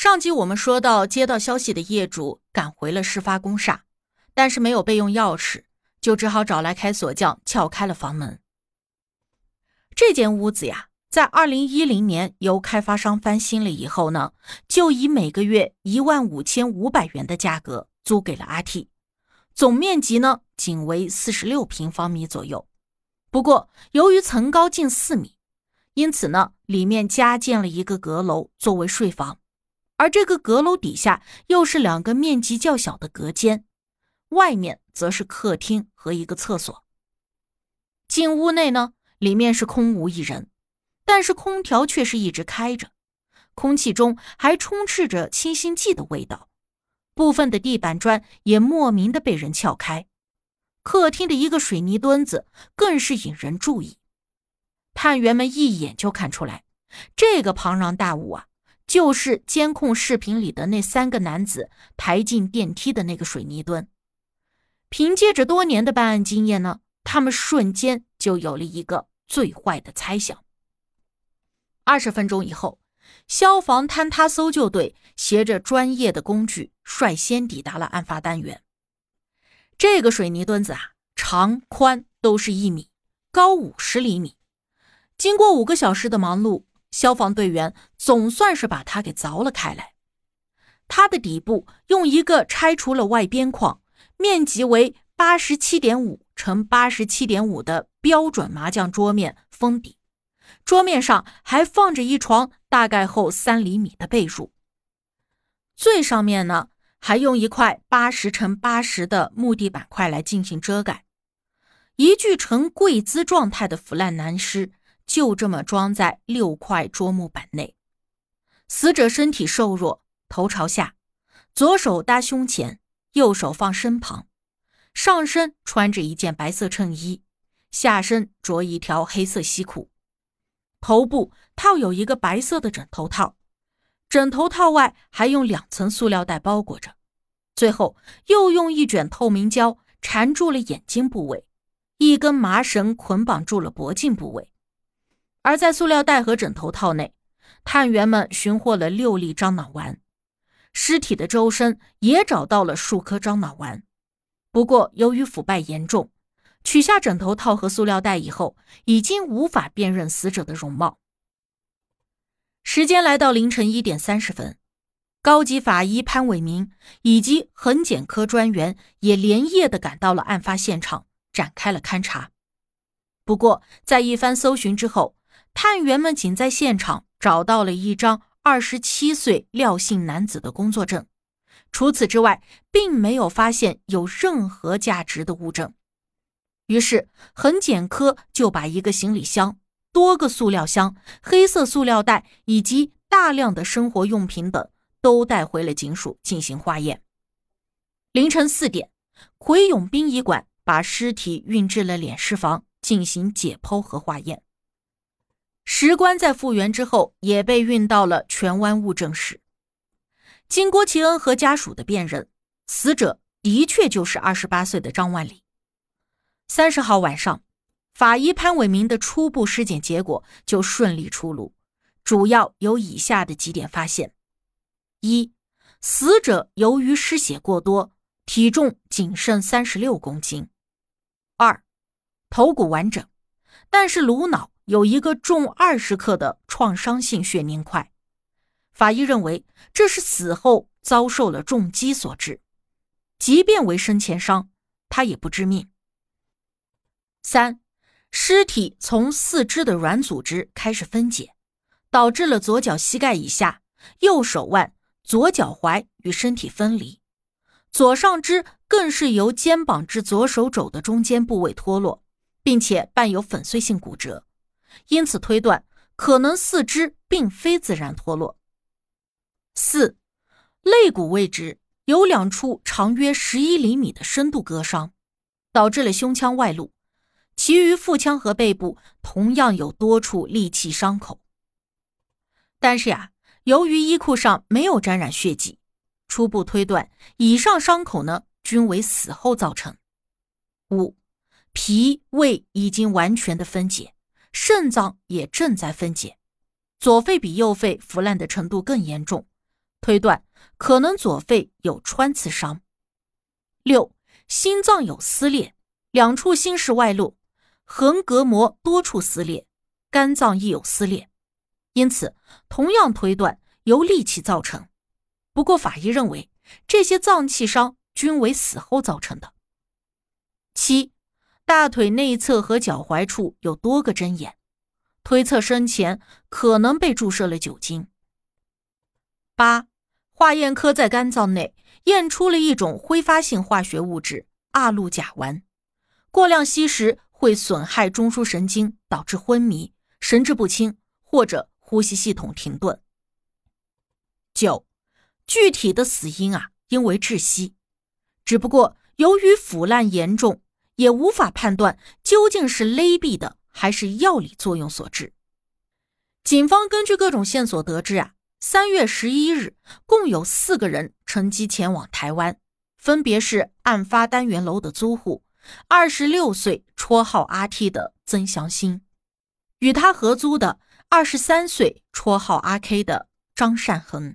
上集我们说到，接到消息的业主赶回了事发公厦，但是没有备用钥匙，就只好找来开锁匠撬开了房门。这间屋子呀，在二零一零年由开发商翻新了以后呢，就以每个月一万五千五百元的价格租给了阿 T，总面积呢仅为四十六平方米左右。不过由于层高近四米，因此呢，里面加建了一个阁楼作为睡房。而这个阁楼底下又是两个面积较小的隔间，外面则是客厅和一个厕所。进屋内呢，里面是空无一人，但是空调却是一直开着，空气中还充斥着清新剂的味道。部分的地板砖也莫名的被人撬开，客厅的一个水泥墩子更是引人注意。探员们一眼就看出来，这个庞然大物啊。就是监控视频里的那三个男子抬进电梯的那个水泥墩。凭借着多年的办案经验呢，他们瞬间就有了一个最坏的猜想。二十分钟以后，消防坍塌搜救队携着专业的工具率先抵达了案发单元。这个水泥墩子啊，长宽都是一米，高五十厘米。经过五个小时的忙碌。消防队员总算是把它给凿了开来。它的底部用一个拆除了外边框、面积为八十七点五乘八十七点五的标准麻将桌面封底，桌面上还放着一床大概厚三厘米的被褥。最上面呢，还用一块八十乘八十的木地板块来进行遮盖。一具呈跪姿状态的腐烂男尸。就这么装在六块桌木板内，死者身体瘦弱，头朝下，左手搭胸前，右手放身旁，上身穿着一件白色衬衣，下身着一条黑色西裤，头部套有一个白色的枕头套，枕头套外还用两层塑料袋包裹着，最后又用一卷透明胶缠住了眼睛部位，一根麻绳捆绑住了脖颈部位。而在塑料袋和枕头套内，探员们寻获了六粒樟脑丸，尸体的周身也找到了数颗樟脑丸。不过，由于腐败严重，取下枕头套和塑料袋以后，已经无法辨认死者的容貌。时间来到凌晨一点三十分，高级法医潘伟明以及痕检科专员也连夜的赶到了案发现场，展开了勘查。不过，在一番搜寻之后，探员们仅在现场找到了一张二十七岁廖姓男子的工作证，除此之外，并没有发现有任何价值的物证。于是，痕检科就把一个行李箱、多个塑料箱、黑色塑料袋以及大量的生活用品等都带回了警署进行化验。凌晨四点，奎永殡仪馆把尸体运至了殓尸房进行解剖和化验。石棺在复原之后，也被运到了荃湾物证室。经郭其恩和家属的辨认，死者的确就是二十八岁的张万里。三十号晚上，法医潘伟明的初步尸检结果就顺利出炉，主要有以下的几点发现：一、死者由于失血过多，体重仅剩三十六公斤；二、头骨完整，但是颅脑。有一个重二十克的创伤性血凝块，法医认为这是死后遭受了重击所致，即便为生前伤，他也不致命。三，尸体从四肢的软组织开始分解，导致了左脚膝盖以下、右手腕、左脚踝与身体分离，左上肢更是由肩膀至左手肘的中间部位脱落，并且伴有粉碎性骨折。因此推断，可能四肢并非自然脱落。四，肋骨位置有两处长约十一厘米的深度割伤，导致了胸腔外露。其余腹腔和背部同样有多处利器伤口。但是呀，由于衣裤上没有沾染血迹，初步推断以上伤口呢均为死后造成。五，脾胃已经完全的分解。肾脏也正在分解，左肺比右肺腐烂的程度更严重，推断可能左肺有穿刺伤。六，心脏有撕裂，两处心室外露，横膈膜多处撕裂，肝脏亦有撕裂，因此同样推断由利器造成。不过法医认为这些脏器伤均为死后造成的。七，大腿内侧和脚踝处有多个针眼，推测生前可能被注射了酒精。八，化验科在肝脏内验出了一种挥发性化学物质阿氯甲烷，过量吸食会损害中枢神经，导致昏迷、神志不清或者呼吸系统停顿。九，具体的死因啊，因为窒息，只不过由于腐烂严重，也无法判断究竟是勒毙的还是药理作用所致。警方根据各种线索得知啊。三月十一日，共有四个人乘机前往台湾，分别是案发单元楼的租户，二十六岁绰号阿 T 的曾祥新，与他合租的二十三岁绰号阿 K 的张善恒，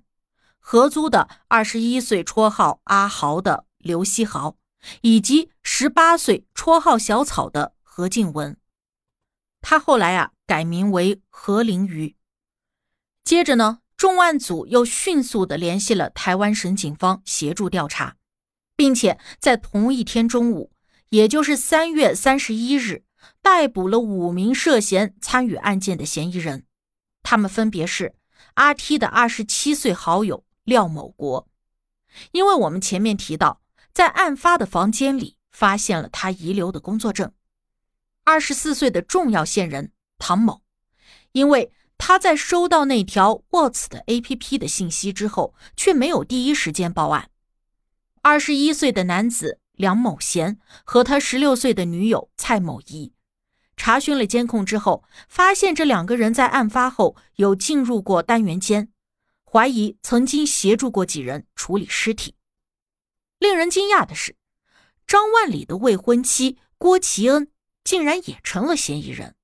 合租的二十一岁绰号阿豪的刘希豪，以及十八岁绰号小草的何静文。他后来啊改名为何凌瑜。接着呢。重案组又迅速的联系了台湾省警方协助调查，并且在同一天中午，也就是三月三十一日，逮捕了五名涉嫌参与案件的嫌疑人。他们分别是阿 T 的二十七岁好友廖某国，因为我们前面提到，在案发的房间里发现了他遗留的工作证；二十四岁的重要线人唐某，因为。他在收到那条 What's 的 APP 的信息之后，却没有第一时间报案。二十一岁的男子梁某贤和他十六岁的女友蔡某仪，查询了监控之后，发现这两个人在案发后有进入过单元间，怀疑曾经协助过几人处理尸体。令人惊讶的是，张万里的未婚妻郭其恩竟然也成了嫌疑人。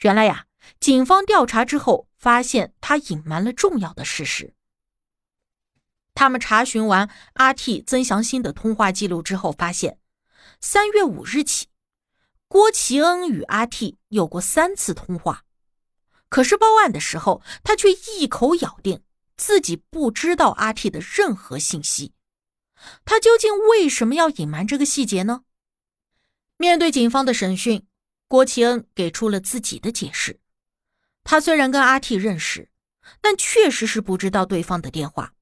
原来呀。警方调查之后，发现他隐瞒了重要的事实。他们查询完阿 T 曾祥新的通话记录之后，发现三月五日起，郭其恩与阿 T 有过三次通话。可是报案的时候，他却一口咬定自己不知道阿 T 的任何信息。他究竟为什么要隐瞒这个细节呢？面对警方的审讯，郭其恩给出了自己的解释。他虽然跟阿 T 认识，但确实是不知道对方的电话，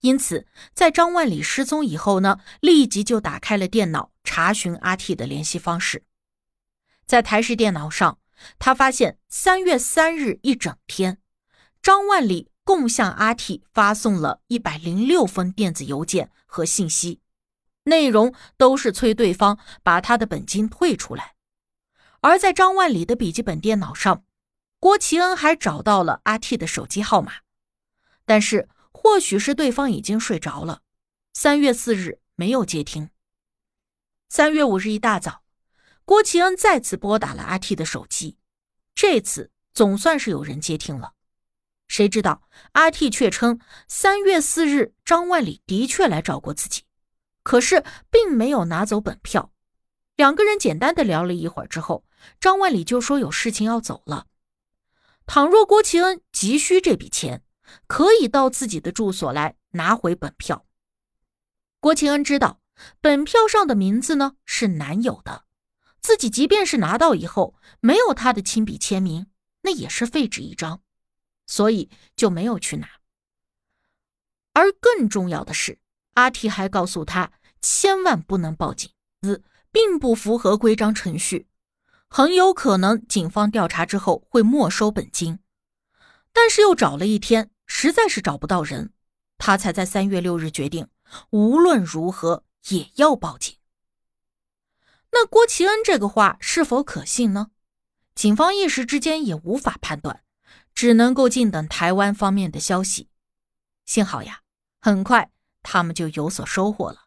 因此在张万里失踪以后呢，立即就打开了电脑查询阿 T 的联系方式。在台式电脑上，他发现三月三日一整天，张万里共向阿 T 发送了一百零六封电子邮件和信息，内容都是催对方把他的本金退出来。而在张万里的笔记本电脑上。郭奇恩还找到了阿 T 的手机号码，但是或许是对方已经睡着了。三月四日没有接听。三月五日一大早，郭奇恩再次拨打了阿 T 的手机，这次总算是有人接听了。谁知道阿 T 却称三月四日张万里的确来找过自己，可是并没有拿走本票。两个人简单的聊了一会儿之后，张万里就说有事情要走了。倘若郭其恩急需这笔钱，可以到自己的住所来拿回本票。郭其恩知道本票上的名字呢是男友的，自己即便是拿到以后没有他的亲笔签名，那也是废纸一张，所以就没有去拿。而更重要的是，阿提还告诉他千万不能报警，字并不符合规章程序。很有可能警方调查之后会没收本金，但是又找了一天，实在是找不到人，他才在三月六日决定无论如何也要报警。那郭其恩这个话是否可信呢？警方一时之间也无法判断，只能够静等台湾方面的消息。幸好呀，很快他们就有所收获了。